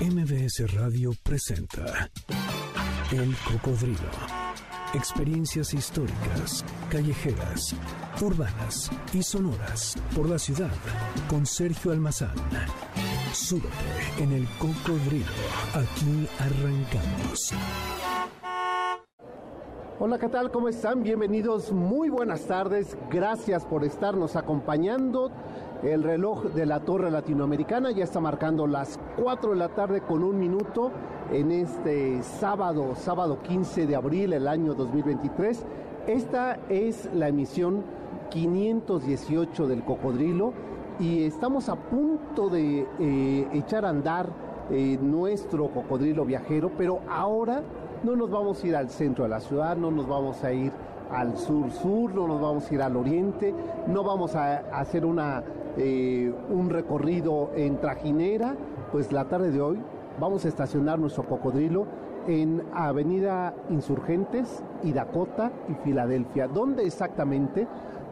MBS Radio presenta El Cocodrilo. Experiencias históricas, callejeras, urbanas y sonoras por la ciudad con Sergio Almazán. Súbete en El Cocodrilo. Aquí arrancamos. Hola, ¿qué tal? ¿Cómo están? Bienvenidos, muy buenas tardes. Gracias por estarnos acompañando. El reloj de la Torre Latinoamericana ya está marcando las 4 de la tarde con un minuto en este sábado, sábado 15 de abril del año 2023. Esta es la emisión 518 del Cocodrilo y estamos a punto de eh, echar a andar eh, nuestro Cocodrilo viajero, pero ahora no nos vamos a ir al centro de la ciudad, no nos vamos a ir al sur-sur, no nos vamos a ir al oriente, no vamos a hacer una eh, un recorrido en trajinera, pues la tarde de hoy vamos a estacionar nuestro cocodrilo en Avenida Insurgentes y Dakota y Filadelfia. ¿Dónde exactamente?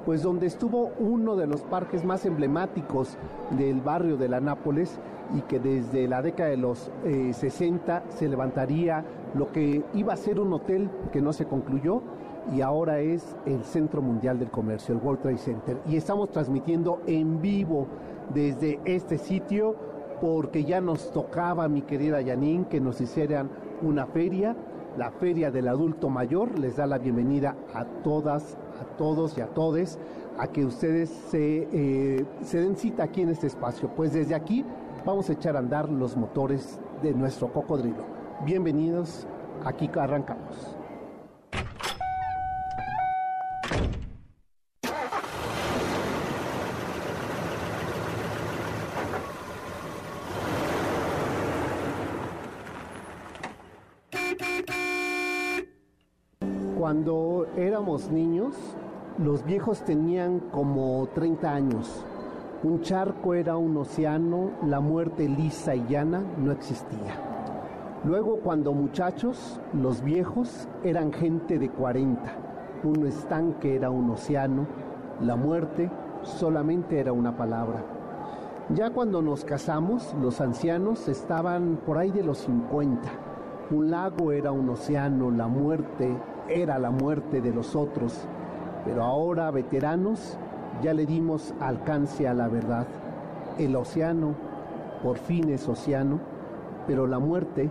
Pues donde estuvo uno de los parques más emblemáticos del barrio de la Nápoles y que desde la década de los 60 eh, se levantaría lo que iba a ser un hotel que no se concluyó y ahora es el Centro Mundial del Comercio, el World Trade Center. Y estamos transmitiendo en vivo desde este sitio porque ya nos tocaba, mi querida Janine, que nos hicieran una feria, la Feria del Adulto Mayor. Les da la bienvenida a todas, a todos y a todes a que ustedes se, eh, se den cita aquí en este espacio. Pues desde aquí vamos a echar a andar los motores de nuestro cocodrilo. Bienvenidos, aquí arrancamos. Cuando éramos niños, los viejos tenían como 30 años. Un charco era un océano, la muerte lisa y llana no existía. Luego, cuando muchachos, los viejos eran gente de 40. Un estanque era un océano, la muerte solamente era una palabra. Ya cuando nos casamos, los ancianos estaban por ahí de los 50. Un lago era un océano, la muerte era la muerte de los otros, pero ahora veteranos ya le dimos alcance a la verdad. El océano por fin es océano, pero la muerte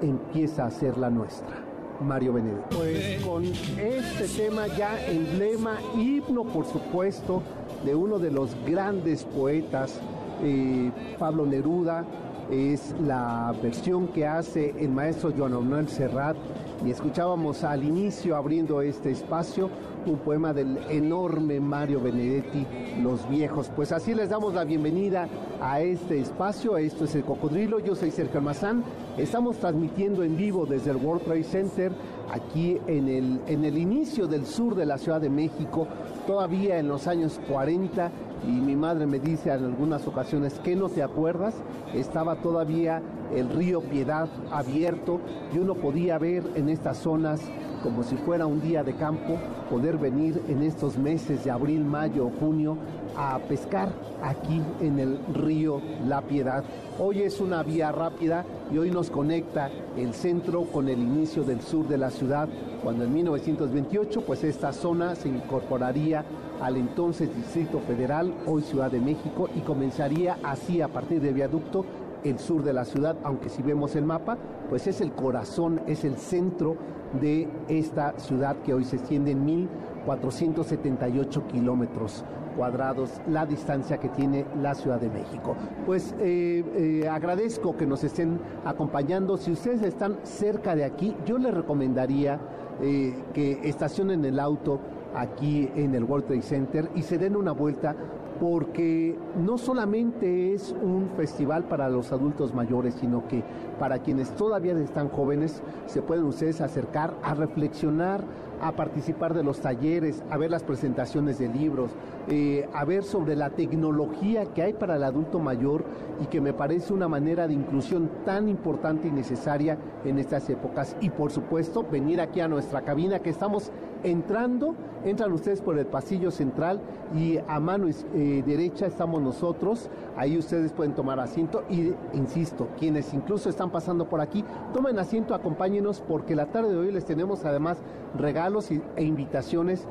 empieza a ser la nuestra. Mario Benedetti. Pues con este tema ya emblema, himno por supuesto, de uno de los grandes poetas, eh, Pablo Neruda, es la versión que hace el maestro Joan Manuel Serrat y escuchábamos al inicio abriendo este espacio un poema del enorme Mario Benedetti, Los Viejos. Pues así les damos la bienvenida a este espacio, esto es el Cocodrilo, yo soy Sergio Almazán, estamos transmitiendo en vivo desde el World Trade Center, aquí en el, en el inicio del sur de la Ciudad de México, todavía en los años 40 y mi madre me dice en algunas ocasiones que no te acuerdas, estaba todavía el río Piedad abierto y uno podía ver en estas zonas como si fuera un día de campo, poder venir en estos meses de abril, mayo, junio a pescar aquí en el río La Piedad. Hoy es una vía rápida y hoy nos conecta el centro con el inicio del sur de la ciudad, cuando en 1928 pues esta zona se incorporaría al entonces Distrito Federal, hoy Ciudad de México, y comenzaría así a partir del viaducto el sur de la ciudad, aunque si vemos el mapa, pues es el corazón, es el centro de esta ciudad que hoy se extiende en 1.478 kilómetros cuadrados, la distancia que tiene la Ciudad de México. Pues eh, eh, agradezco que nos estén acompañando. Si ustedes están cerca de aquí, yo les recomendaría eh, que estacionen el auto aquí en el World Trade Center y se den una vuelta porque no solamente es un festival para los adultos mayores, sino que para quienes todavía están jóvenes se pueden ustedes acercar a reflexionar a participar de los talleres, a ver las presentaciones de libros, eh, a ver sobre la tecnología que hay para el adulto mayor y que me parece una manera de inclusión tan importante y necesaria en estas épocas. Y por supuesto, venir aquí a nuestra cabina que estamos entrando, entran ustedes por el pasillo central y a mano eh, derecha estamos nosotros, ahí ustedes pueden tomar asiento y, insisto, quienes incluso están pasando por aquí, tomen asiento, acompáñenos porque la tarde de hoy les tenemos además regalos e invitaciones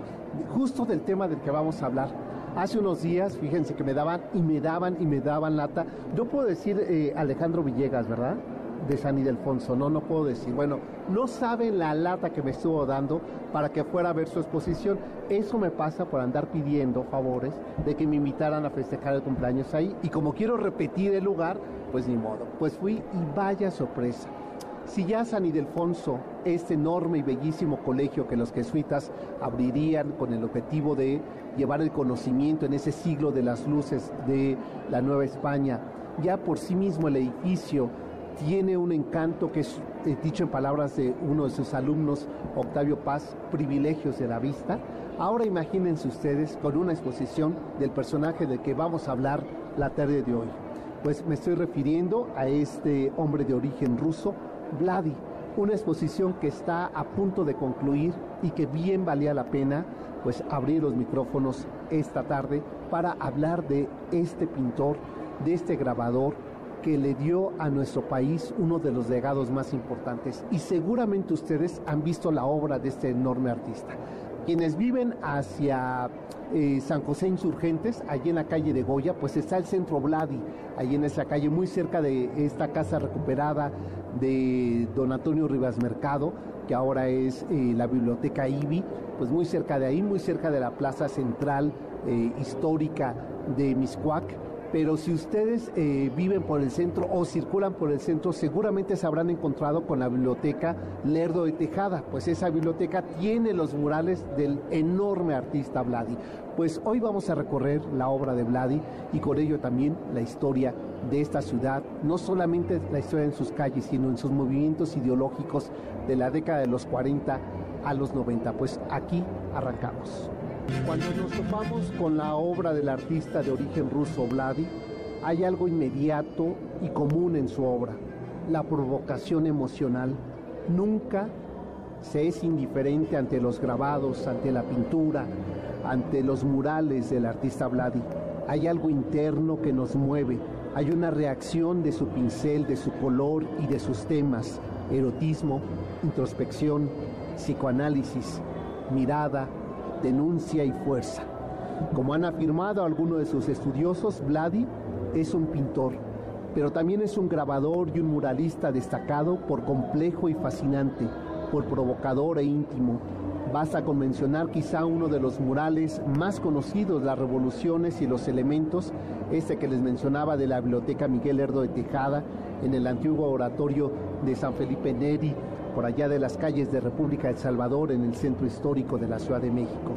justo del tema del que vamos a hablar. Hace unos días, fíjense que me daban y me daban y me daban lata. Yo puedo decir eh, Alejandro Villegas, ¿verdad? De San Ildefonso, no, no puedo decir. Bueno, no saben la lata que me estuvo dando para que fuera a ver su exposición. Eso me pasa por andar pidiendo favores de que me invitaran a festejar el cumpleaños ahí. Y como quiero repetir el lugar, pues ni modo. Pues fui y vaya sorpresa. Si ya San Ildefonso, este enorme y bellísimo colegio que los jesuitas abrirían con el objetivo de llevar el conocimiento en ese siglo de las luces de la Nueva España, ya por sí mismo el edificio tiene un encanto que es, eh, dicho en palabras de uno de sus alumnos, Octavio Paz, privilegios de la vista. Ahora imagínense ustedes con una exposición del personaje del que vamos a hablar la tarde de hoy. Pues me estoy refiriendo a este hombre de origen ruso, Vladi, una exposición que está a punto de concluir y que bien valía la pena pues abrir los micrófonos esta tarde para hablar de este pintor, de este grabador, que le dio a nuestro país uno de los legados más importantes. Y seguramente ustedes han visto la obra de este enorme artista. Quienes viven hacia eh, San José Insurgentes, allí en la calle de Goya, pues está el Centro Vladi, allí en esa calle, muy cerca de esta casa recuperada de don Antonio Rivas Mercado, que ahora es eh, la Biblioteca IBI, pues muy cerca de ahí, muy cerca de la plaza central eh, histórica de Miscuac pero si ustedes eh, viven por el centro o circulan por el centro, seguramente se habrán encontrado con la biblioteca Lerdo de Tejada, pues esa biblioteca tiene los murales del enorme artista Vladi. Pues hoy vamos a recorrer la obra de Vladi y con ello también la historia de esta ciudad, no solamente la historia en sus calles, sino en sus movimientos ideológicos de la década de los 40 a los 90. Pues aquí arrancamos. Cuando nos topamos con la obra del artista de origen ruso Vladi, hay algo inmediato y común en su obra, la provocación emocional. Nunca se es indiferente ante los grabados, ante la pintura, ante los murales del artista Vladi. Hay algo interno que nos mueve, hay una reacción de su pincel, de su color y de sus temas, erotismo, introspección, psicoanálisis, mirada, denuncia y fuerza. Como han afirmado algunos de sus estudiosos, Vladi es un pintor, pero también es un grabador y un muralista destacado por complejo y fascinante, por provocador e íntimo. Basta con mencionar quizá uno de los murales más conocidos, las revoluciones y los elementos, este que les mencionaba de la Biblioteca Miguel Herdo de Tejada, en el antiguo oratorio de San Felipe Neri, por allá de las calles de República El Salvador, en el centro histórico de la Ciudad de México.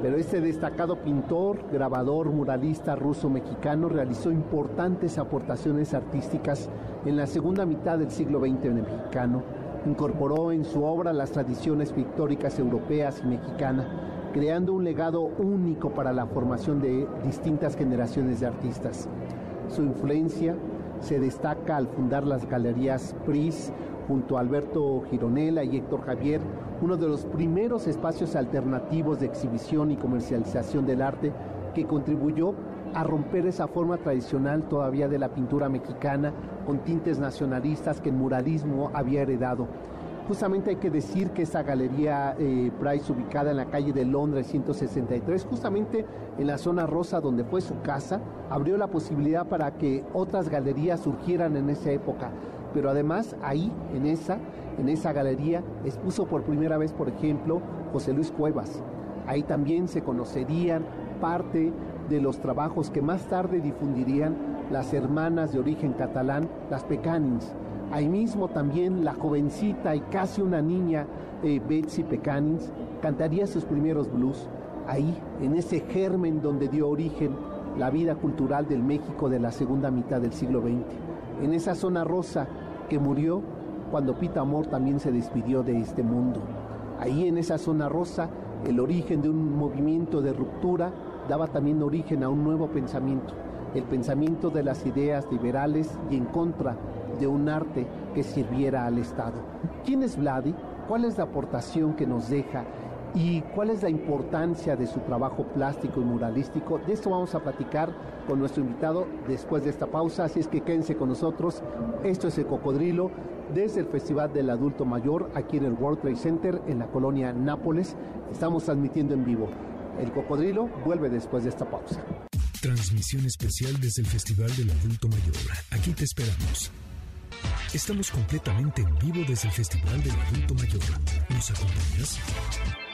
Pero este destacado pintor, grabador, muralista ruso-mexicano realizó importantes aportaciones artísticas en la segunda mitad del siglo XX mexicano. Incorporó en su obra las tradiciones pictóricas europeas y mexicanas, creando un legado único para la formación de distintas generaciones de artistas. Su influencia se destaca al fundar las galerías PRIS, junto a Alberto Gironella y Héctor Javier, uno de los primeros espacios alternativos de exhibición y comercialización del arte que contribuyó a romper esa forma tradicional todavía de la pintura mexicana con tintes nacionalistas que el muralismo había heredado. Justamente hay que decir que esa galería eh, Price ubicada en la calle de Londres 163, justamente en la zona rosa donde fue su casa, abrió la posibilidad para que otras galerías surgieran en esa época pero además ahí, en esa, en esa galería, expuso por primera vez, por ejemplo, José Luis Cuevas. Ahí también se conocerían parte de los trabajos que más tarde difundirían las hermanas de origen catalán, las Pecanins. Ahí mismo también la jovencita y casi una niña eh, Betsy Pecanins cantaría sus primeros blues. Ahí, en ese germen donde dio origen la vida cultural del México de la segunda mitad del siglo XX. En esa zona rosa que murió cuando Pita Amor también se despidió de este mundo. Ahí en esa zona rosa, el origen de un movimiento de ruptura daba también origen a un nuevo pensamiento, el pensamiento de las ideas liberales y en contra de un arte que sirviera al Estado. ¿Quién es Vladi? ¿Cuál es la aportación que nos deja? ¿Y cuál es la importancia de su trabajo plástico y muralístico? De esto vamos a platicar con nuestro invitado después de esta pausa, así es que quédense con nosotros. Esto es el Cocodrilo desde el Festival del Adulto Mayor aquí en el World Trade Center en la colonia Nápoles. Estamos transmitiendo en vivo. El Cocodrilo vuelve después de esta pausa. Transmisión especial desde el Festival del Adulto Mayor. Aquí te esperamos. Estamos completamente en vivo desde el Festival del Adulto Mayor. ¿Nos acompañas?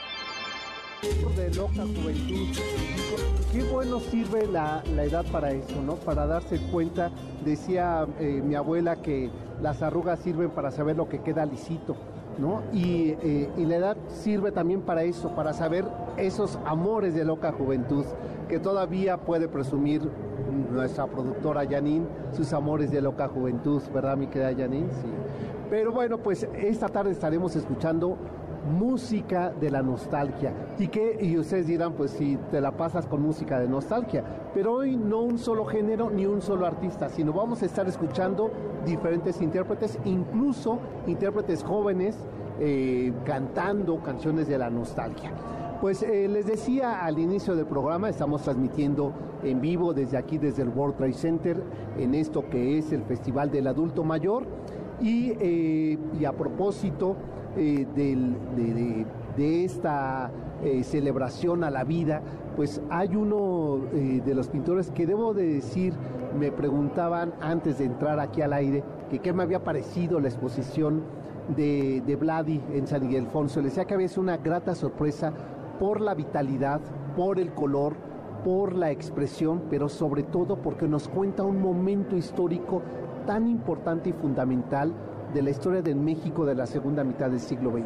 De loca juventud. Qué bueno sirve la, edad para eso, ¿no? Para darse cuenta, decía eh, mi abuela que las arrugas sirven para saber lo que queda lisito, ¿no? Y, eh, y, la edad sirve también para eso, para saber esos amores de loca juventud que todavía puede presumir nuestra productora Janine, sus amores de loca juventud, ¿verdad, mi querida Janine? Sí. Pero bueno, pues esta tarde estaremos escuchando música de la nostalgia. Y que, y ustedes dirán, pues si te la pasas con música de nostalgia, pero hoy no un solo género ni un solo artista, sino vamos a estar escuchando diferentes intérpretes, incluso intérpretes jóvenes eh, cantando canciones de la nostalgia. Pues eh, les decía al inicio del programa, estamos transmitiendo en vivo desde aquí, desde el World Trade Center, en esto que es el Festival del Adulto Mayor. Y, eh, y a propósito, eh, de, esta eh, celebración a la vida, pues hay uno eh, de los pintores que debo de decir, me preguntaban antes de entrar aquí al aire, que qué me había parecido la exposición de, de Vladi en San Miguel Alfonso. Le decía que había sido una grata sorpresa por la vitalidad, por el color, por la expresión, pero sobre todo porque nos cuenta un momento histórico tan importante y fundamental de la historia del México de la segunda mitad del siglo XX.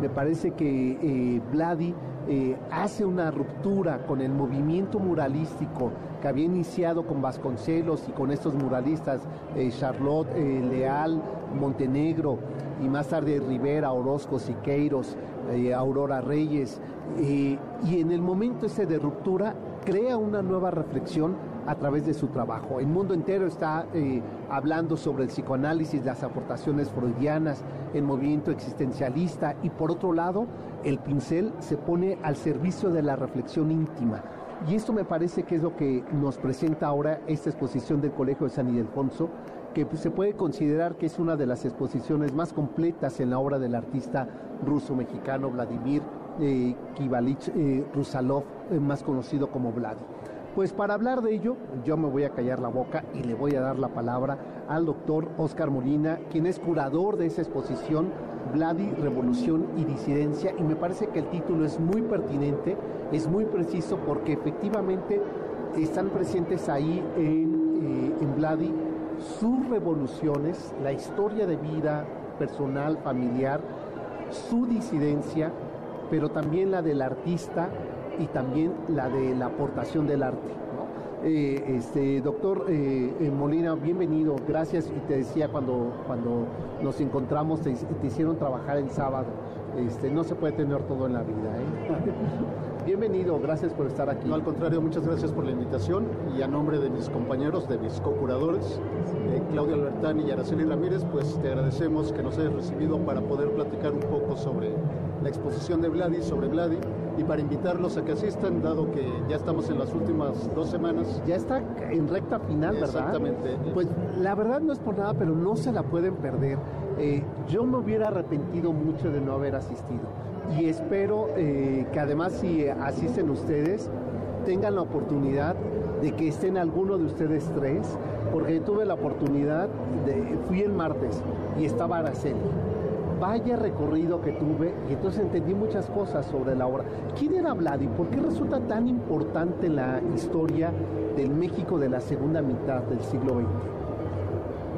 Me parece que eh, Vladi eh, hace una ruptura con el movimiento muralístico que había iniciado con Vasconcelos y con estos muralistas, eh, Charlotte Leal, Montenegro y más tarde Rivera, Orozco, Siqueiros, Aurora Reyes. y en el momento ese de ruptura crea una nueva reflexión a través de su trabajo. El mundo entero está eh, hablando sobre el psicoanálisis, las aportaciones freudianas, el movimiento existencialista y por otro lado, el pincel se pone al servicio de la reflexión íntima. Y esto me parece que es lo que nos presenta ahora esta exposición del Colegio de San Ildefonso, que pues, se puede considerar que es una de las exposiciones más completas en la obra del artista ruso-mexicano Vladimir eh, Kivalich eh, Rusalov, eh, más conocido como Vlad. Pues para hablar de ello, yo me voy a callar la boca y le voy a dar la palabra al doctor Oscar Molina, quien es curador de esa exposición, Vladi, Revolución y Disidencia, y me parece que el título es muy pertinente, es muy preciso, porque efectivamente están presentes ahí en, eh, Vladi sus revoluciones, la historia de vida personal, familiar, su disidencia, pero también la del artista y también la de la aportación del arte. Eh, este, doctor eh, eh, Molina, bienvenido, gracias. Y te decía cuando, cuando nos encontramos, te, hicieron trabajar en sábado. Este, no se puede tener todo en la vida. Bienvenido, gracias por estar aquí. No, al contrario, muchas gracias por la invitación y a nombre de mis compañeros, de mis co-curadores, Claudia Albertani y Araceli Ramírez, pues te agradecemos que nos hayas recibido para poder platicar un poco sobre la exposición de Vladi, sobre Vladi y para invitarlos a que asistan, dado que ya estamos en las últimas dos semanas. Ya está en recta final, ¿verdad? Exactamente. Pues la verdad no es por nada, pero no se la pueden perder. Eh, yo me hubiera arrepentido mucho de no haber asistido y espero eh, que además si asisten ustedes tengan la oportunidad de que estén alguno de ustedes tres, porque tuve la oportunidad, de, fui el martes y estaba Araceli vaya recorrido que tuve y entonces entendí muchas cosas sobre la obra. ¿Quién era Vladi? ¿Por qué resulta tan importante la historia del México de la segunda mitad del siglo XX?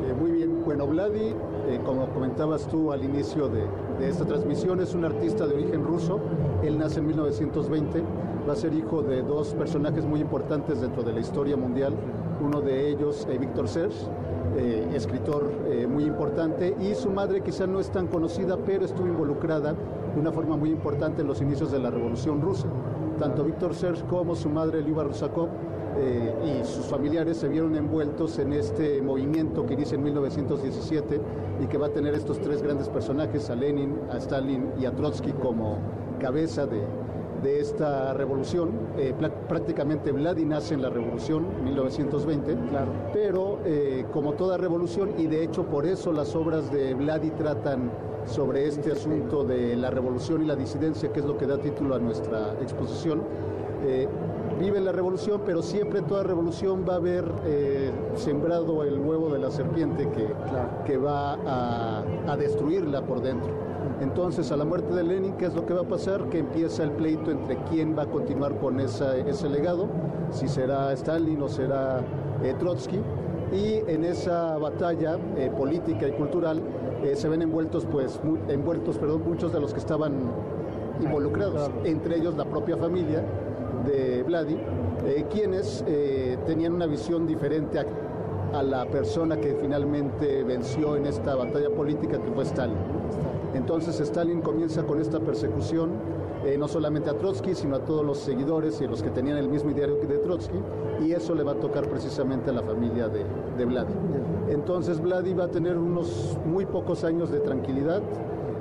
Eh, muy bien, bueno, Vladi, eh, como comentabas tú al inicio de, de esta transmisión, es un artista de origen ruso. Él nace en 1920, va a ser hijo de dos personajes muy importantes dentro de la historia mundial uno de ellos Víctor Serge, escritor muy importante, y su madre quizá no es tan conocida, pero estuvo involucrada de una forma muy importante en los inicios de la Revolución Rusa. Tanto Víctor Serge como su madre Liuba Rusakov eh, y sus familiares se vieron envueltos en este movimiento que inicia en 1917 y que va a tener estos tres grandes personajes, a Lenin, a Stalin y a Trotsky como cabeza de, esta revolución. Eh, prácticamente Vladimir nace en la revolución 1920, claro. pero eh, como toda revolución, y de hecho por eso las obras de Vladi tratan sobre este asunto de la revolución y la disidencia, que es lo que da título a nuestra exposición, vive la revolución, pero siempre en toda revolución va a haber eh, sembrado el huevo de la serpiente que, que va a, destruirla por dentro. Entonces, a la muerte de Lenin, ¿qué es lo que va a pasar? Que empieza el pleito entre quién va a continuar con esa, ese legado, si será Stalin o será eh, Trotsky. Y en esa batalla eh, política y cultural se ven envueltos, pues, envueltos, perdón, muchos de los que estaban involucrados, entre ellos la propia familia, de Vladi, eh, quienes eh, tenían una visión diferente a, la persona que finalmente venció en esta batalla política que fue Stalin. Entonces Stalin comienza con esta persecución, eh, no solamente a Trotsky, sino a todos los seguidores y los que tenían el mismo ideario que de Trotsky, y eso le va a tocar precisamente a la familia de, de Vladi. Entonces Vladi va a tener unos muy pocos años de tranquilidad,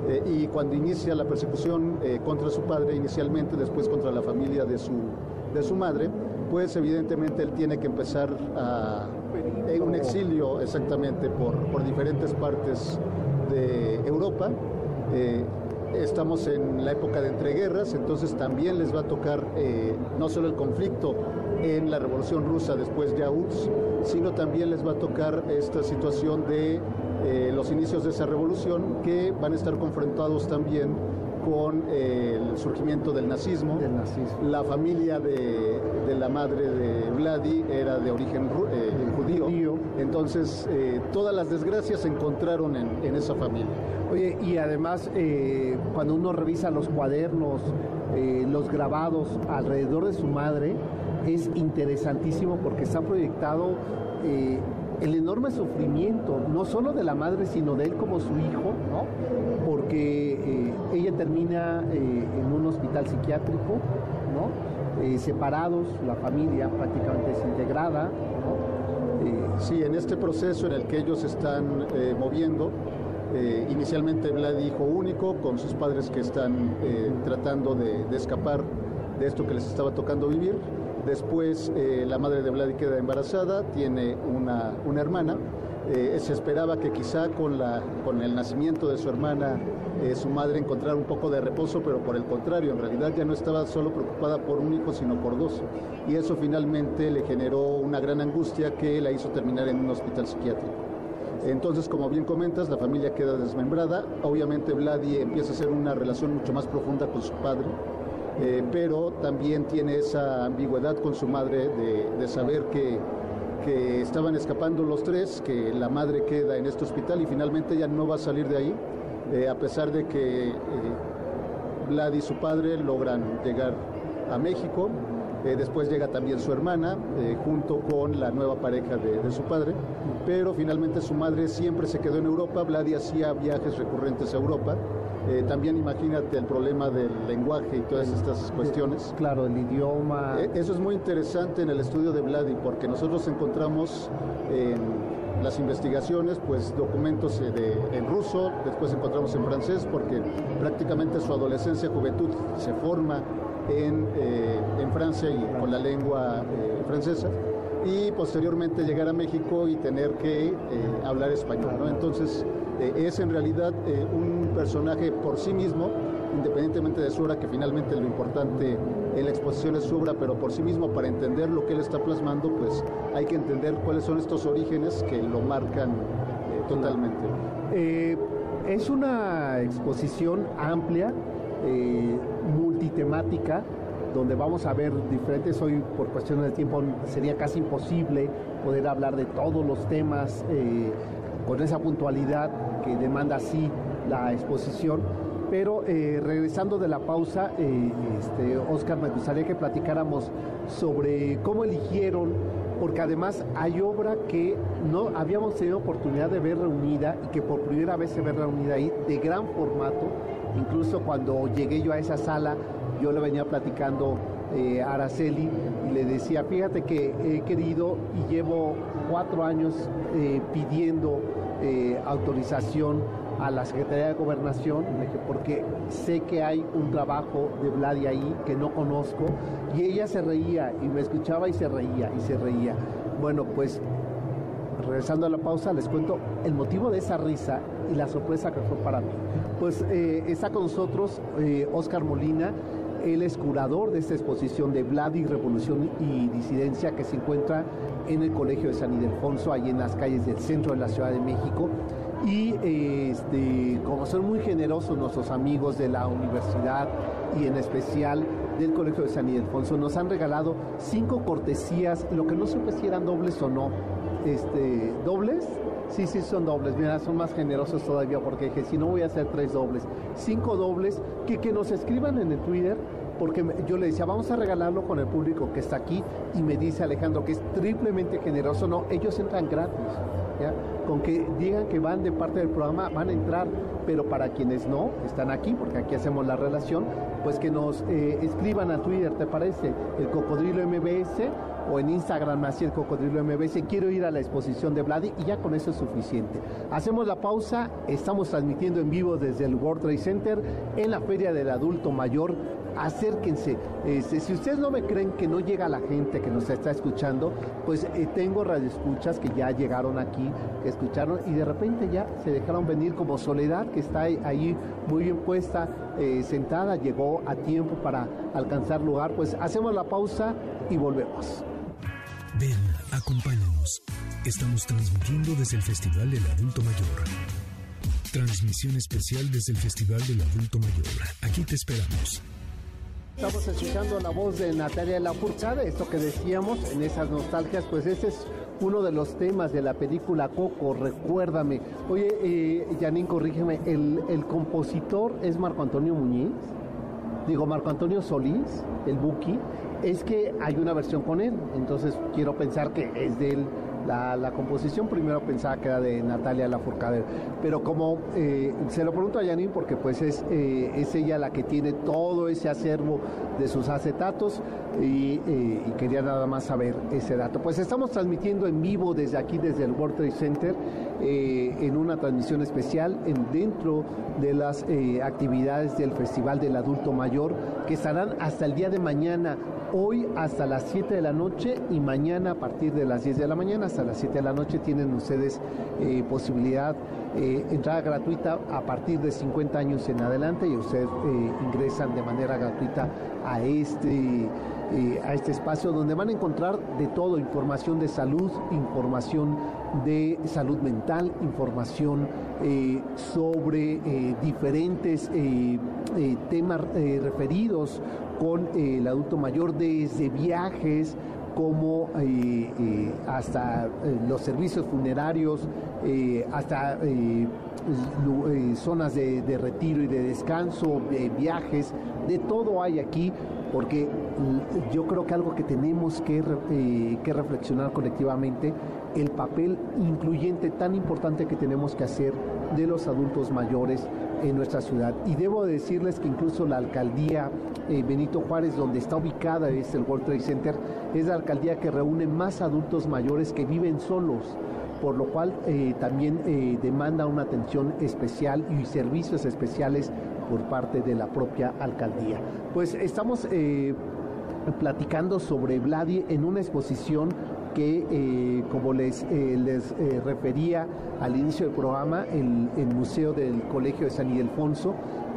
eh, y cuando inicia la persecución eh, contra su padre inicialmente, después contra la familia de su, de su madre, pues evidentemente él tiene que empezar a, en un exilio exactamente por, por diferentes partes de Europa. Eh, estamos en la época de entreguerras, entonces también les va a tocar no solo el conflicto en la Revolución Rusa después de URSS, sino también les va a tocar esta situación de eh, los inicios de esa revolución que van a estar confrontados también con eh, el surgimiento del nazismo. La familia de, la madre de Vladi era de origen eh, judío. Entonces, todas las desgracias se encontraron en, en esa familia. Oye, y además, cuando uno revisa los cuadernos, los grabados alrededor de su madre, es interesantísimo porque está proyectado el enorme sufrimiento, no solo de la madre, sino de él como su hijo, ¿no? Porque eh, ella termina eh, en un hospital psiquiátrico, ¿no? Eh, separados, la familia prácticamente desintegrada, ¿no? sí, en este proceso en el que ellos están moviendo, inicialmente Vlad hijo único, con sus padres que están tratando de, de escapar de esto que les estaba tocando vivir, Después eh, la madre de Vladi queda embarazada, tiene una, hermana. Eh, se esperaba que quizá con, la, con el nacimiento de su hermana eh, su madre encontrara un poco de reposo, pero por el contrario, en realidad ya no estaba solo preocupada por un hijo, sino por dos. Y eso finalmente le generó una gran angustia que la hizo terminar en un hospital psiquiátrico. Entonces, como bien comentas, la familia queda desmembrada. Obviamente Vladi empieza a hacer una relación mucho más profunda con su padre eh, pero también tiene esa ambigüedad con su madre de, saber que, estaban escapando los tres, que la madre queda en este hospital y finalmente ella no va a salir de ahí, eh, a pesar de que eh, Vlad y su padre logran llegar a México. después llega también su hermana, junto con la nueva pareja de, de, su padre, pero finalmente su madre siempre se quedó en Europa. Vlad hacía viajes recurrentes a Europa eh, también imagínate el problema del lenguaje y todas estas cuestiones. Claro, el idioma. Eh, eso es muy interesante en el estudio de Vladi, porque nosotros encontramos en las investigaciones, pues documentos eh, de, en ruso, después encontramos en francés, porque prácticamente su adolescencia, juventud se forma en, en Francia y con la lengua francesa y posteriormente llegar a México y tener que hablar español. Entonces, eh, es en realidad eh, un personaje por sí mismo, independientemente de su obra, que finalmente lo importante en la exposición es su obra, pero por sí mismo, para entender lo que él está plasmando, pues hay que entender cuáles son estos orígenes que lo marcan eh, totalmente. es una exposición amplia, multitemática, donde vamos a ver diferentes, hoy por cuestiones de tiempo sería casi imposible poder hablar de todos los temas con esa puntualidad que demanda así la exposición. Pero eh, regresando de la pausa, eh, este, Oscar, me gustaría que platicáramos sobre cómo eligieron porque además hay obra que no habíamos tenido oportunidad de ver reunida y que por primera vez se ve reunida ahí de gran formato. Incluso cuando llegué yo a esa sala, yo le venía platicando eh, a Araceli y le decía, fíjate que he querido y llevo cuatro años eh, pidiendo eh, autorización a la Secretaría de Gobernación, porque sé que hay un trabajo de Vladi ahí que no conozco, y ella se reía y me escuchaba y se reía y se reía. Bueno, pues regresando a la pausa, les cuento el motivo de esa risa y la sorpresa que fue para mí. Pues eh, está con nosotros Oscar eh, Molina, él es curador de esta exposición de Vladi, Revolución y Disidencia que se encuentra en el Colegio de San Ildefonso, ahí en las calles del centro de la Ciudad de México. Y este, como son muy generosos nuestros amigos de la universidad y en especial del Colegio de San Ildefonso, nos han regalado cinco cortesías, lo que no supe si eran dobles o no. Este, ¿Dobles? Sí, sí, son dobles. Mira, son más generosos todavía porque dije, si no voy a hacer tres dobles. Cinco dobles que, que nos escriban en el Twitter porque yo le decía, vamos a regalarlo con el público que está aquí y me dice Alejandro que es triplemente generoso. No, ellos entran gratis. Con que digan que van de parte del programa, van a entrar, pero para quienes no, están aquí, porque aquí hacemos la relación, pues que nos eh, escriban a Twitter, ¿te parece? El Cocodrilo MBS o en Instagram así el Cocodrilo MBS, quiero ir a la exposición de Vladi y ya con eso es suficiente. Hacemos la pausa, estamos transmitiendo en vivo desde el World Trade Center en la Feria del Adulto Mayor acérquense. Este, si ustedes no me creen que no llega la gente que nos está escuchando, pues eh, tengo radioescuchas que ya llegaron aquí, que escucharon y de repente ya se dejaron venir como Soledad, que está ahí muy bien puesta, eh, sentada, llegó a tiempo para alcanzar lugar. Pues hacemos la pausa y volvemos. Ven, acompáñanos. Estamos transmitiendo desde el Festival del Adulto Mayor. Transmisión especial desde el Festival del Adulto Mayor. Aquí te esperamos. Estamos escuchando la voz de Natalia Lafourcade, esto que decíamos en esas nostalgias, pues ese es uno de los temas de la película Coco, recuérdame. Oye, eh, corrígeme, ¿el, ¿el compositor es Marco Antonio Muñiz? Digo, Marco Antonio Solís, el Buki. Es que hay una versión con él, entonces quiero pensar que es de él la, composición primero pensaba que era de Natalia Lafourcade, pero como eh, se lo pregunto a Janine porque pues es, eh, es ella la que tiene todo ese acervo de sus acetatos y, eh, y, quería nada más saber ese dato. Pues estamos transmitiendo en vivo desde aquí, desde el World Trade Center, en una transmisión especial en, dentro de las actividades del Festival del Adulto Mayor que estarán hasta el día de mañana hoy hasta las 7 de la noche y mañana a partir de las 10 de la mañana hasta las 7 de la noche tienen ustedes eh, posibilidad, eh, entrada gratuita a partir de 50 años en adelante y ustedes eh, ingresan de manera gratuita a este, a este espacio donde van a encontrar de todo, información de salud, información de salud mental, información sobre diferentes temas referidos con el adulto mayor desde viajes como eh, eh, hasta eh, los servicios funerarios, hasta zonas de, retiro y de descanso, viajes, de todo hay aquí, porque yo creo que algo que tenemos que, que reflexionar colectivamente, el papel incluyente tan importante que tenemos que hacer de los adultos mayores en nuestra ciudad. Y debo decirles que incluso la alcaldía eh, Benito Juárez, donde está ubicada es el World Trade Center, es la alcaldía que reúne más adultos mayores que viven solos por lo cual eh, también eh, demanda una atención especial y servicios especiales por parte de la propia alcaldía. Pues estamos platicando sobre Vladi en una exposición que, eh, como les, eh, les eh, refería al inicio del programa, el, Museo del Colegio de San Ildefonso,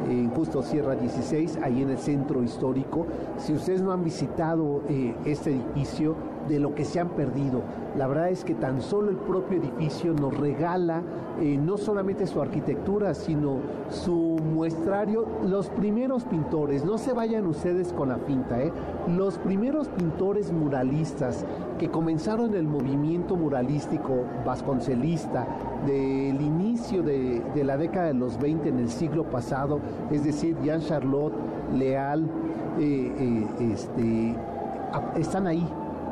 en Justo Sierra 16, ahí en el centro histórico. Si ustedes no han visitado este edificio, de lo que se han perdido. La verdad es que tan solo el propio edificio nos regala no solamente su arquitectura, sino su muestrario. Los primeros pintores, no se vayan ustedes con la pinta, los primeros pintores muralistas que comenzaron el movimiento muralístico vasconcelista del inicio de, la década de los 20 en el siglo pasado, es decir, Jean Charlotte, Leal, eh, eh, este, están ahí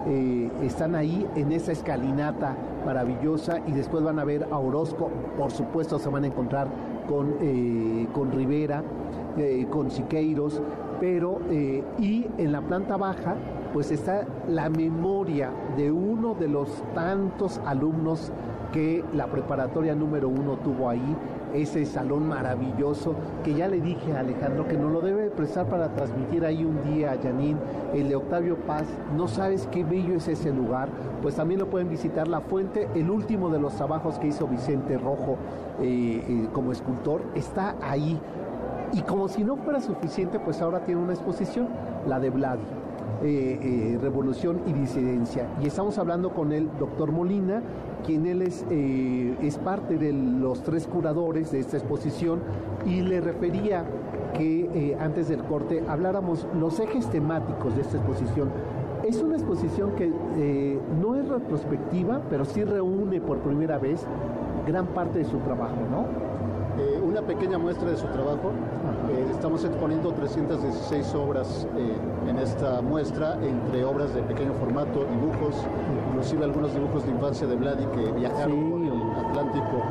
eh, están ahí en esa escalinata maravillosa y después van a ver a Orozco, por supuesto se van a encontrar con, eh, con Rivera, eh, con Siqueiros, pero y en la planta baja pues está la memoria de uno de los tantos alumnos que la preparatoria número uno tuvo ahí, ese salón maravilloso que ya le dije a Alejandro que nos lo debe prestar para transmitir ahí un día a Janine, el de Octavio Paz, no sabes qué bello es ese lugar, pues también lo pueden visitar La Fuente, el último de los trabajos que hizo Vicente Rojo eh, eh, como escultor, está ahí. Y como si no fuera suficiente, pues ahora tiene una exposición, la de Vladi. Eh, revolución y disidencia. Y estamos hablando con el doctor Molina, quien él es, eh, es parte de los tres curadores de esta exposición y le refería que eh, antes del corte habláramos los ejes temáticos de esta exposición. Es una exposición que eh, no es retrospectiva, pero sí reúne por primera vez gran parte de su trabajo, ¿no? Una pequeña muestra de su trabajo. estamos exponiendo 316 obras en esta muestra, entre obras de pequeño formato, dibujos, inclusive algunos dibujos de infancia de Vladi que viajaron por el Atlántico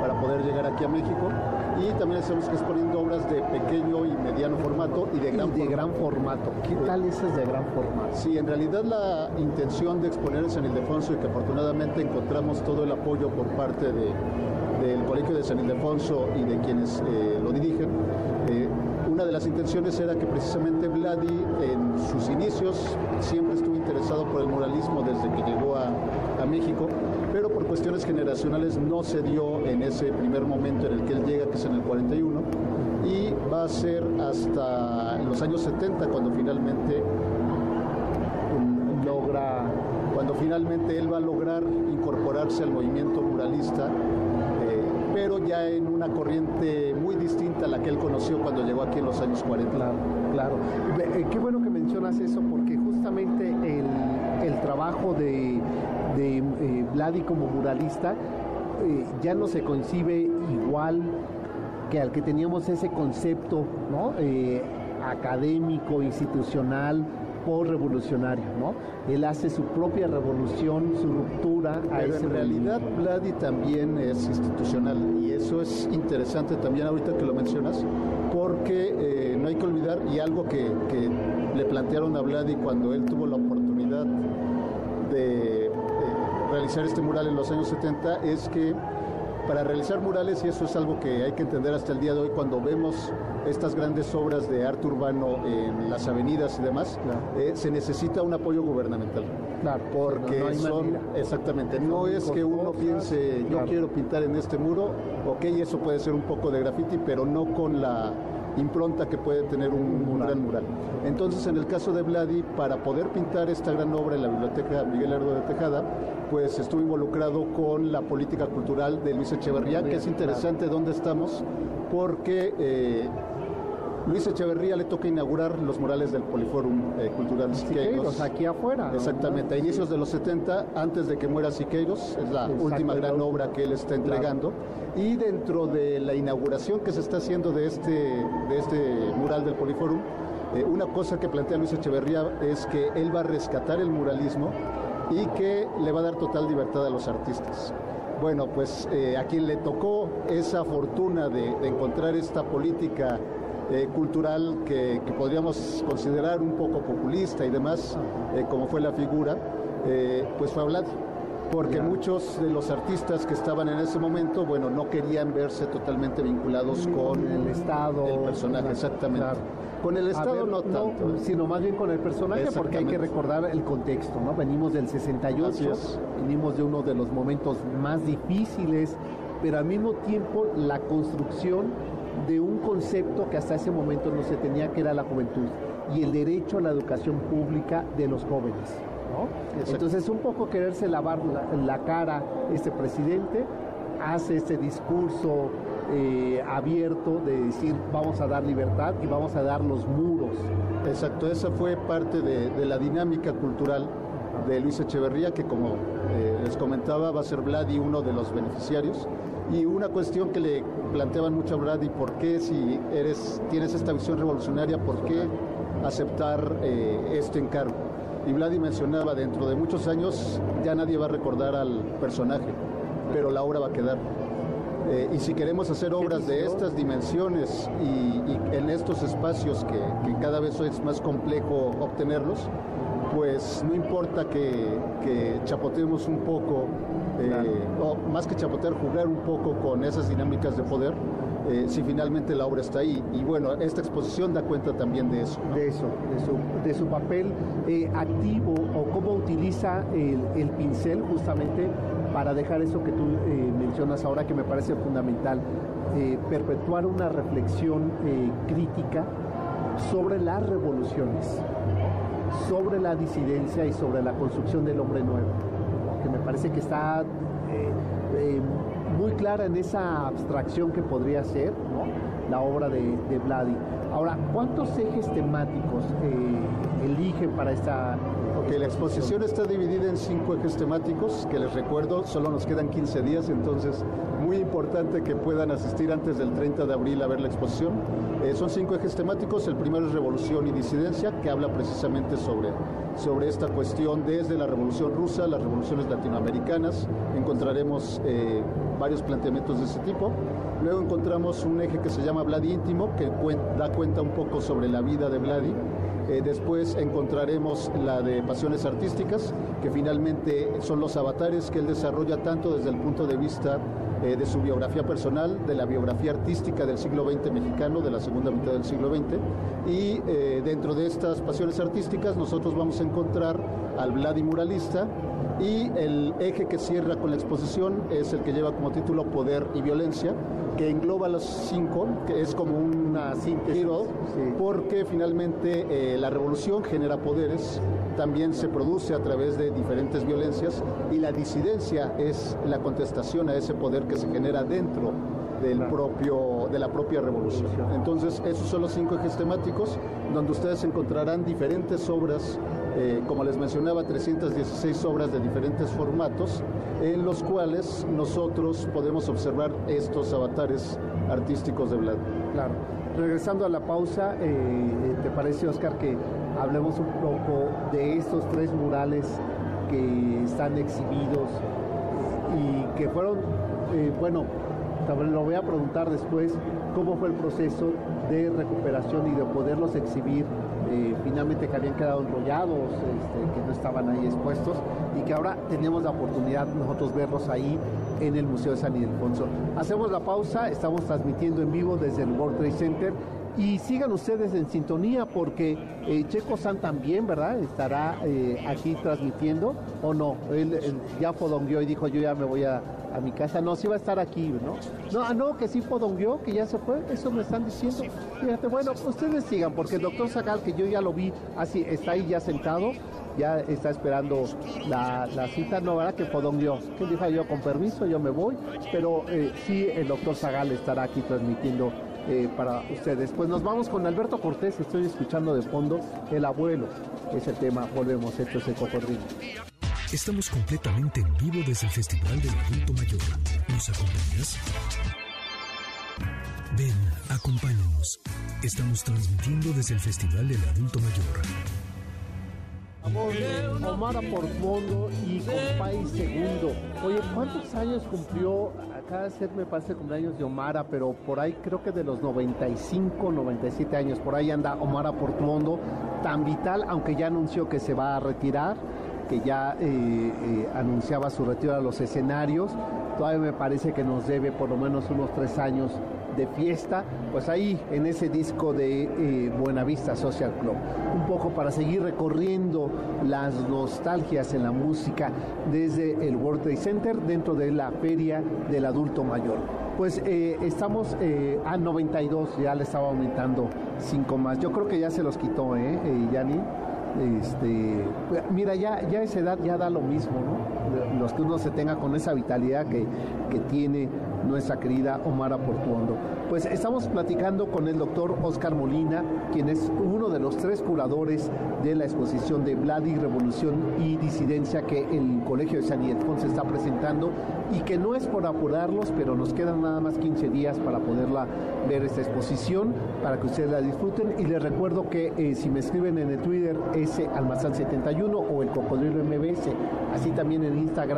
para poder llegar aquí a México. Y también estamos exponiendo obras de pequeño y mediano formato y de gran, de gran formato. ¿Qué tal esas de gran formato? Sí, en realidad la intención de exponer en San Ildefonso y que afortunadamente encontramos todo el apoyo por parte de, del Colegio de San Ildefonso y de quienes eh, lo dirigen, eh, una de las intenciones era que precisamente Vladi en sus inicios siempre estuvo interesado por el muralismo desde que llegó a, México, pero por cuestiones generacionales no se dio en ese primer momento en el que él llega, que es en el 41, y va a ser hasta los años 70 cuando finalmente logra, cuando finalmente él va a lograr incorporarse al movimiento muralista pero ya en una corriente muy distinta a la que él conoció cuando llegó aquí en los años 40. Claro, claro. Eh, qué bueno que mencionas eso, porque justamente el, trabajo de, de eh, Vladi como muralista eh, ya no se concibe igual que al que teníamos ese concepto ¿no? académico, institucional, revolucionario, ¿no? Él hace su propia revolución, su ruptura a Pero en realidad Vladi también es institucional y eso es interesante también ahorita que lo mencionas, porque eh, no hay que olvidar, y algo que, le plantearon a Vladi cuando él tuvo la oportunidad de realizar este mural en los años 70, es que para realizar murales, y eso es algo que hay que entender hasta el día de hoy, cuando vemos estas grandes obras de arte urbano en las avenidas y demás, eh, se necesita un apoyo gubernamental. Claro, porque son, exactamente, no es que uno piense, yo quiero pintar en este muro, ok, eso puede ser un poco de graffiti, pero no con la impronta que puede tener un, gran mural. Entonces, en el caso de Vladi, para poder pintar esta gran obra en la Biblioteca Miguel Herdo de Tejada, pues estuvo involucrado con la política cultural de Luis Echeverría, que es interesante dónde estamos, porque eh, Luis Echeverría le toca inaugurar los murales del Poliforum eh, Cultural Siqueiros. aquí afuera. Exactamente, a inicios de los 70, antes de que muera Siqueiros, es la última gran obra que él está entregando. Y dentro de la inauguración que se está haciendo de este, de este mural del Poliforum, eh, una cosa que plantea Luis Echeverría es que él va a rescatar el muralismo y que le va a dar total libertad a los artistas. Bueno, pues eh, a quien le tocó esa fortuna de encontrar esta política eh, cultural que, podríamos considerar un poco populista y demás, eh, como fue la figura, eh, pues fue hablar porque muchos de los artistas que estaban en ese momento, bueno, no querían verse totalmente vinculados con el Estado, el personaje, exactamente. Con el Estado no tanto, sino más bien con el personaje, porque hay que recordar el contexto, ¿no? Venimos del 68, venimos de uno de los momentos más difíciles, pero al mismo tiempo la construcción de un concepto que hasta ese momento no se tenía, que era la juventud y el derecho a la educación pública de los jóvenes. Entonces, un poco quererse lavar la, cara este presidente, hace este discurso eh, abierto de decir vamos a dar libertad y vamos a dar los muros. Exacto, esa fue parte de, la dinámica cultural de Luis Echeverría, que como eh, les comentaba va a ser Vladi uno de los beneficiarios. Y una cuestión que le planteaban mucho a Brady, ¿por qué si eres, tienes esta visión revolucionaria, por qué aceptar eh, este encargo? Y Vladi mencionaba, dentro de muchos años ya nadie va a recordar al personaje, pero la obra va a quedar. Eh, y si queremos hacer obras de estas dimensiones y, en estos espacios que, cada vez es más complejo obtenerlos, pues no importa que, que chapoteemos un poco, eh, o más que chapotear, jugar un poco con esas dinámicas de poder, eh, si finalmente la obra está ahí. Y bueno, esta exposición da cuenta también de eso. De eso, de su, papel eh, activo o cómo utiliza el, pincel justamente para dejar eso que tú mencionas ahora que me parece fundamental, perpetuar una reflexión crítica sobre las revoluciones, sobre la disidencia y sobre la construcción del hombre nuevo, que me parece que está muy clara en esa abstracción que podría ser la obra de, de Vladi. Ahora, ¿cuántos ejes temáticos eh, eligen para esta... Ok, la exposición está dividida en cinco ejes temáticos, que les recuerdo, solo nos quedan 15 días, entonces muy importante que puedan asistir antes del 30 de abril a ver la exposición. Eh, son cinco ejes temáticos, el primero es revolución y disidencia, que habla precisamente sobre, sobre esta cuestión desde la revolución rusa, las revoluciones latinoamericanas, encontraremos eh, varios planteamientos de ese tipo. Luego encontramos un eje que se llama Vladi íntimo, que da cuenta un poco sobre la vida de Vladi. Eh, después encontraremos la de pasiones artísticas, que finalmente son los avatares que él desarrolla tanto desde el punto de vista eh, de su biografía personal, de la biografía artística del siglo XX mexicano, de la segunda mitad del siglo XX. Y eh, dentro de estas pasiones artísticas nosotros vamos a encontrar al Vladi muralista, y el eje que cierra con la exposición es el que lleva como título Poder y Violencia, que engloba los cinco, que es como una síntesis, porque finalmente eh, la revolución genera poderes, también se produce a través de diferentes violencias y la disidencia es la contestación a ese poder que se genera dentro del propio, de la propia revolución. Entonces, esos son los cinco ejes temáticos donde ustedes encontrarán diferentes obras eh, como les mencionaba, 316 obras de diferentes formatos, en los cuales nosotros podemos observar estos avatares artísticos de Vlad. Claro. Regresando a la pausa, eh, ¿te parece, Oscar, que hablemos un poco de estos tres murales que están exhibidos y que fueron, eh, bueno, lo voy a preguntar después, cómo fue el proceso de recuperación y de poderlos exhibir eh, finalmente que habían quedado enrollados, este, que no estaban ahí expuestos y que ahora tenemos la oportunidad nosotros verlos ahí en el Museo de San Ildefonso. Hacemos la pausa, estamos transmitiendo en vivo desde el World Trade Center y sigan ustedes en sintonía porque eh, Checo San también, ¿verdad? Estará eh, aquí transmitiendo o no. Él, ya fodonguió y dijo yo ya me voy a, a mi casa. No, sí va a estar aquí, ¿no? No, ah, no, que sí fodonguió, que ya se fue. Eso me están diciendo. Fíjate, bueno, ustedes sigan porque el doctor Zagal, que yo ya lo vi, así está ahí ya sentado, ya está esperando la, cita, no, ¿verdad? Que fodonguió. Que dijo yo con permiso, yo me voy, pero eh, sí el doctor Zagal estará aquí transmitiendo eh, para ustedes. Pues nos vamos con Alberto Cortés, estoy escuchando de fondo El abuelo, es el tema, volvemos, esto es el cocodrilo. Estamos completamente en vivo desde el Festival del Adulto Mayor. ¿Nos acompañas? Ven, acompáñanos. Estamos transmitiendo desde el Festival del Adulto Mayor. Omar Portmondo y Compay Segundo. Oye, ¿cuántos años cumplió? Acá de ser me parece cumpleaños de Omara, pero por ahí creo que de los 95, 97 años. Por ahí anda Omar Portmondo, tan vital, aunque ya anunció que se va a retirar, que ya eh, eh, anunciaba su retiro a los escenarios. Todavía me parece que nos debe por lo menos unos tres años de fiesta, pues ahí en ese disco de eh, Buenavista Social Club. Un poco para seguir recorriendo las nostalgias en la música desde el World Trade Center dentro de la Feria del Adulto Mayor. Pues eh, estamos eh, a 92, ya le estaba aumentando 5 más. Yo creo que ya se los quitó, ¿eh, eh Yanni? Este, mira, ya, ya esa edad ya da lo mismo, ¿no? Que uno se tenga con esa vitalidad que, que tiene nuestra querida Omara Portuondo. Pues estamos platicando con el doctor Oscar Molina, quien es uno de los tres curadores de la exposición de Vladi, Revolución y Disidencia que el Colegio de San Ildefonso está presentando y que no es por apurarlos, pero nos quedan nada más 15 días para poderla ver esta exposición, para que ustedes la disfruten. Y les recuerdo que eh, si me escriben en el Twitter, ese Almazán71 o el Cocodrilo MBS, así también en Instagram,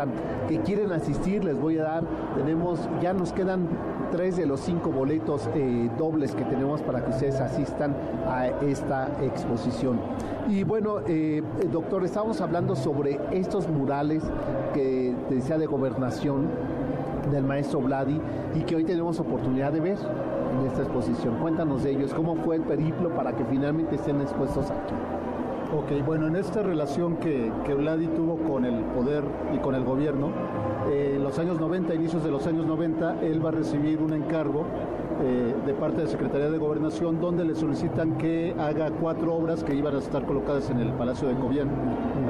que quieren asistir, les voy a dar, tenemos, ya nos quedan tres de los cinco boletos eh, dobles que tenemos para que ustedes asistan a esta exposición. Y bueno, eh, doctor, estábamos hablando sobre estos murales que decía de gobernación del maestro Vladi y que hoy tenemos oportunidad de ver en esta exposición. Cuéntanos de ellos, cómo fue el periplo para que finalmente estén expuestos aquí. Ok, bueno, en esta relación que, que Vladi tuvo con el poder y con el gobierno, eh, en los años 90, inicios de los años 90, él va a recibir un encargo eh, de parte de Secretaría de Gobernación donde le solicitan que haga cuatro obras que iban a estar colocadas en el Palacio de Cobián,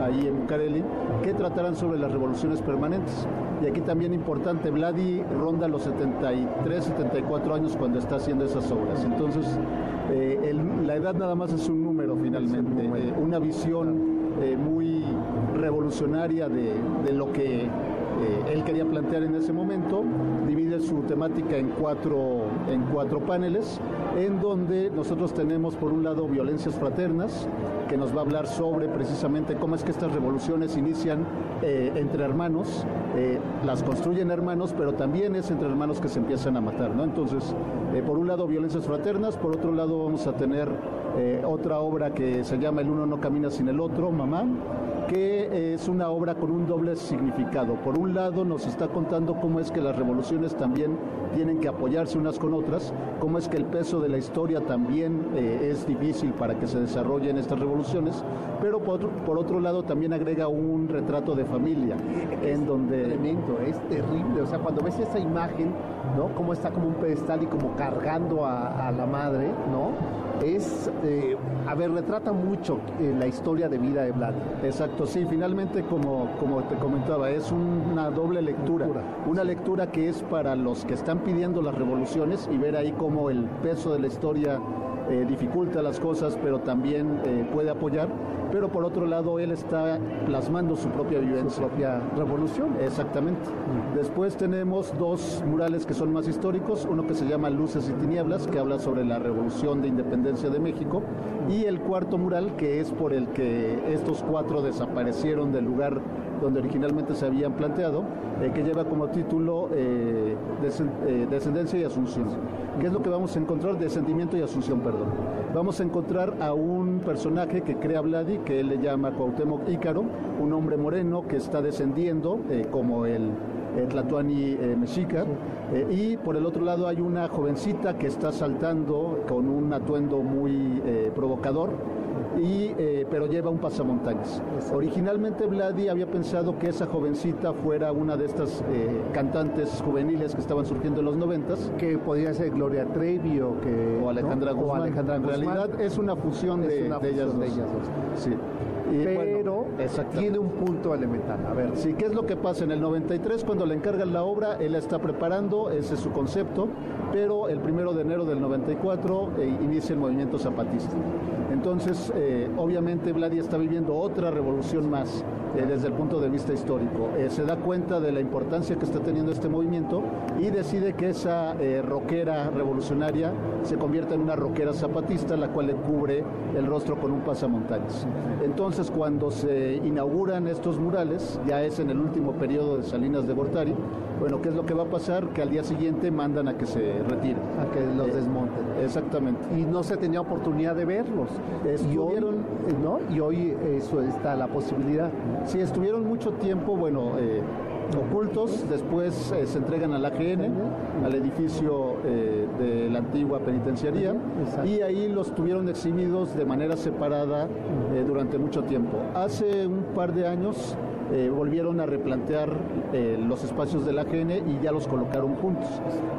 ahí en Bucareli, que trataran sobre las revoluciones permanentes. Y aquí también importante, Vladi ronda los 73, 74 años cuando está haciendo esas obras. Entonces, eh, la edad nada más es un finalmente, eh, una visión muy revolucionaria de, de lo que eh, él quería plantear en ese momento. Divide su temática en cuatro, en cuatro paneles, en donde nosotros tenemos por un lado violencias fraternas, que nos va a hablar sobre precisamente cómo es que estas revoluciones inician eh, entre hermanos, eh, las construyen hermanos, pero también es entre hermanos que se empiezan a matar. ¿no? Entonces, por un lado violencias fraternas, por otro lado vamos a tener otra obra que se llama El uno no camina sin el otro, mamá, que es una obra con un doble significado. Por un lado nos está contando cómo es que las revoluciones también tienen que apoyarse unas con otras, cómo es que el peso de la historia también eh, es difícil para que se desarrollen estas revoluciones, pero por otro, lado también agrega un retrato de familia, en donde... Tremendo, es terrible, o sea, cuando ves esa imagen, ¿no? Cómo está como un pedestal y como cargando a, a la madre, ¿no? Es, eh, a ver, retrata mucho eh, la historia de vida de Vlad. Exacto, sí, finalmente como, como te comentaba, es una doble lectura. Una lectura que es para los que están pidiendo las revoluciones y ver ahí cómo el peso de la historia eh, dificulta las cosas, pero también puede apoyar pero por otro lado él está plasmando su propia vivencia. Su propia revolución. Exactamente. Después tenemos dos murales que son más históricos, uno que se llama Luces y Tinieblas, que habla sobre la revolución de independencia de México, y el cuarto mural que es por el que estos cuatro desaparecieron del lugar donde originalmente se habían planteado, eh, que lleva como título eh, eh, Descendencia y Asunción. ¿Qué es lo que vamos a encontrar? Descendimiento y Asunción, perdón. Vamos a encontrar a un personaje que crea Vladi, que él le llama Cuauhtémoc Ícaro, un hombre moreno que está descendiendo como el Tlatuani Mexica, y por el otro lado hay una jovencita que está saltando con un atuendo muy provocador, y, eh, pero lleva un pasamontañas. Originalmente Vladi había pensado que esa jovencita fuera una de estas eh, cantantes juveniles que estaban surgiendo en los noventas. Que podría ser Gloria Trevi o, que, Alejandra Guzmán. Alejandra En realidad es una fusión, de, ellas dos. Sí. pero tiene un punto elemental. A ver, sí, ¿qué es lo que pasa? En el 93, cuando le encargan la obra, él la está preparando, ese es su concepto, pero el primero de enero del 94 eh, inicia el movimiento zapatista. Entonces, eh, obviamente, Vladi está viviendo otra revolución más eh, desde el punto de vista histórico. Eh, se da cuenta de la importancia que está teniendo este movimiento y decide que esa roquera revolucionaria se convierta en una roquera zapatista, la cual le cubre el rostro con un pasamontañas. Entonces, cuando se inauguran estos murales, ya es en el último periodo de Salinas de Gortari, bueno, ¿qué es lo que va a pasar? Que al día siguiente mandan a que se retiren. A que los desmonten. Exactamente. Y no se tenía oportunidad de verlos. Estuvieron, y hoy, ¿no? Y hoy eso está la posibilidad. Sí, estuvieron mucho tiempo, bueno, eh, ocultos, después eh, se entregan al AGN, al edificio eh, de la antigua penitenciaría, y ahí los tuvieron exhibidos de manera separada durante mucho tiempo. Hace un par de años eh, volvieron a replantear eh, los espacios de la GN y ya los colocaron juntos.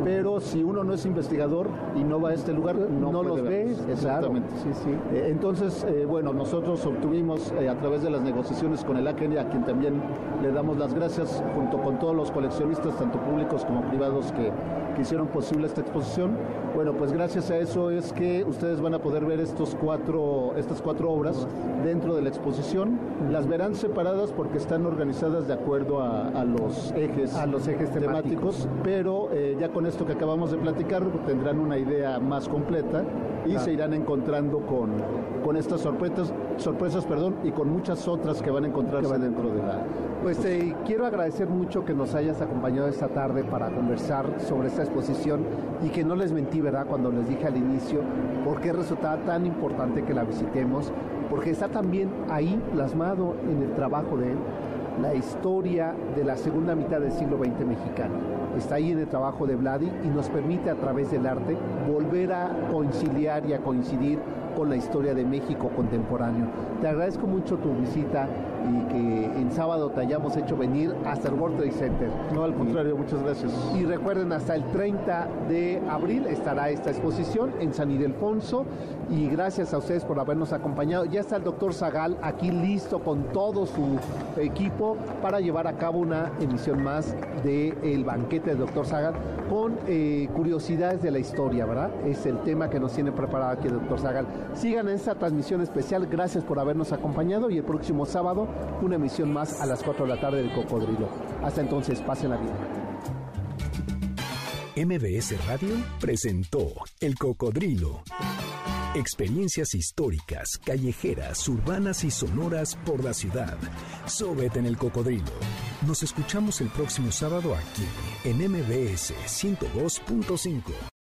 Pero si uno no es investigador y no va a este lugar, no, los ve. Exactamente. Sí, sí. Eh, entonces, bueno, nosotros obtuvimos a través de las negociaciones con el AGN, a quien también le damos las gracias, junto con todos los coleccionistas, tanto públicos como privados, que, que hicieron posible esta exposición. Bueno, pues gracias a eso es que ustedes van a poder ver estos cuatro, estas cuatro obras dentro de la exposición. Las verán separadas porque están organizadas de acuerdo a, los ejes, a los ejes temáticos, pero eh, ya con esto que acabamos de platicar tendrán una idea más completa y se irán encontrando con, con estas sorpresas, sorpresas perdón, y con muchas otras que van a encontrarse dentro de la... Pues eh, quiero agradecer mucho que nos hayas acompañado esta tarde para conversar sobre esta exposición y que no les mentí, ¿verdad? Cuando les dije al inicio por qué resultaba tan importante que la visitemos, porque está también ahí plasmado en el trabajo de él la historia de la segunda mitad del siglo XX mexicano. Está ahí en el trabajo de Vladi y nos permite a través del arte volver a conciliar y a coincidir con la historia de México contemporáneo. Te agradezco mucho tu visita y que en sábado te hayamos hecho venir hasta el World Trade Center. No, al contrario, muchas gracias. Y recuerden, hasta el 30 de abril estará esta exposición en San Ildefonso y gracias a ustedes por habernos acompañado. Ya está el doctor Zagal aquí listo con todo su equipo para llevar a cabo una emisión más del el banquete del doctor Zagal con eh, curiosidades de la historia, ¿verdad? Es el tema que nos tiene preparado aquí el doctor Zagal. Sigan esta transmisión especial, gracias por habernos acompañado y el próximo sábado una emisión más a las 4 de la tarde del Cocodrilo. Hasta entonces, pasen la vida. MBS Radio presentó El Cocodrilo. Experiencias históricas, callejeras, urbanas y sonoras por la ciudad. Sóbete en el cocodrilo. Nos escuchamos el próximo sábado aquí en MBS 102.5.